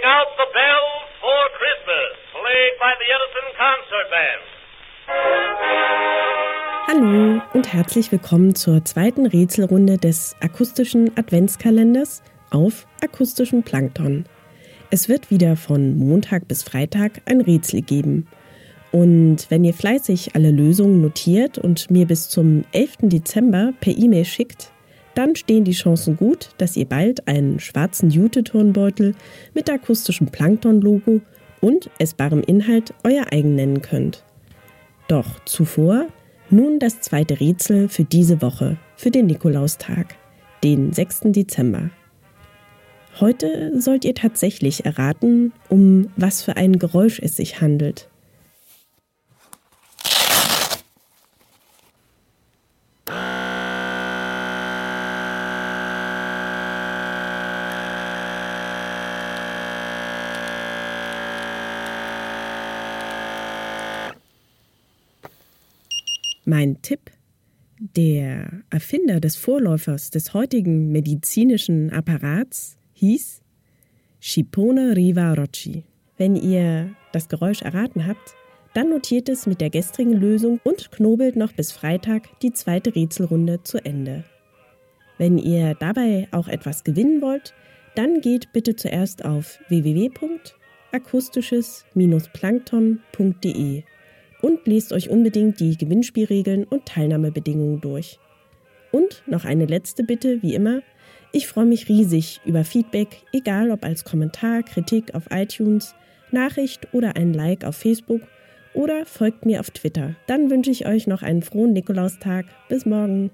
Ring out the bells for Christmas, played by the Edison Concert Band. Hallo und herzlich willkommen zur zweiten Rätselrunde des akustischen Adventskalenders auf akustischem Plankton. Es wird wieder von Montag bis Freitag ein Rätsel geben. Und wenn ihr fleißig alle Lösungen notiert und mir bis zum 11. Dezember per E-Mail schickt, dann stehen die Chancen gut, dass ihr bald einen schwarzen Jute-Turnbeutel mit akustischem Plankton-Logo und essbarem Inhalt euer eigen nennen könnt. Doch zuvor nun das zweite Rätsel für diese Woche, für den Nikolaustag, den 6. Dezember. Heute sollt ihr tatsächlich erraten, um was für ein Geräusch es sich handelt. Mein Tipp, der Erfinder des Vorläufers des heutigen medizinischen Apparats hieß Schipone Riva Rocci. Wenn ihr das Geräusch erraten habt, dann notiert es mit der gestrigen Lösung und knobelt noch bis Freitag die zweite Rätselrunde zu Ende. Wenn ihr dabei auch etwas gewinnen wollt, dann geht bitte zuerst auf www.akustisches-plankton.de und lest euch unbedingt die Gewinnspielregeln und Teilnahmebedingungen durch. Und noch eine letzte Bitte, wie immer. Ich freue mich riesig über Feedback, egal ob als Kommentar, Kritik auf iTunes, Nachricht oder ein Like auf Facebook oder folgt mir auf Twitter. Dann wünsche ich euch noch einen frohen Nikolaustag. Bis morgen.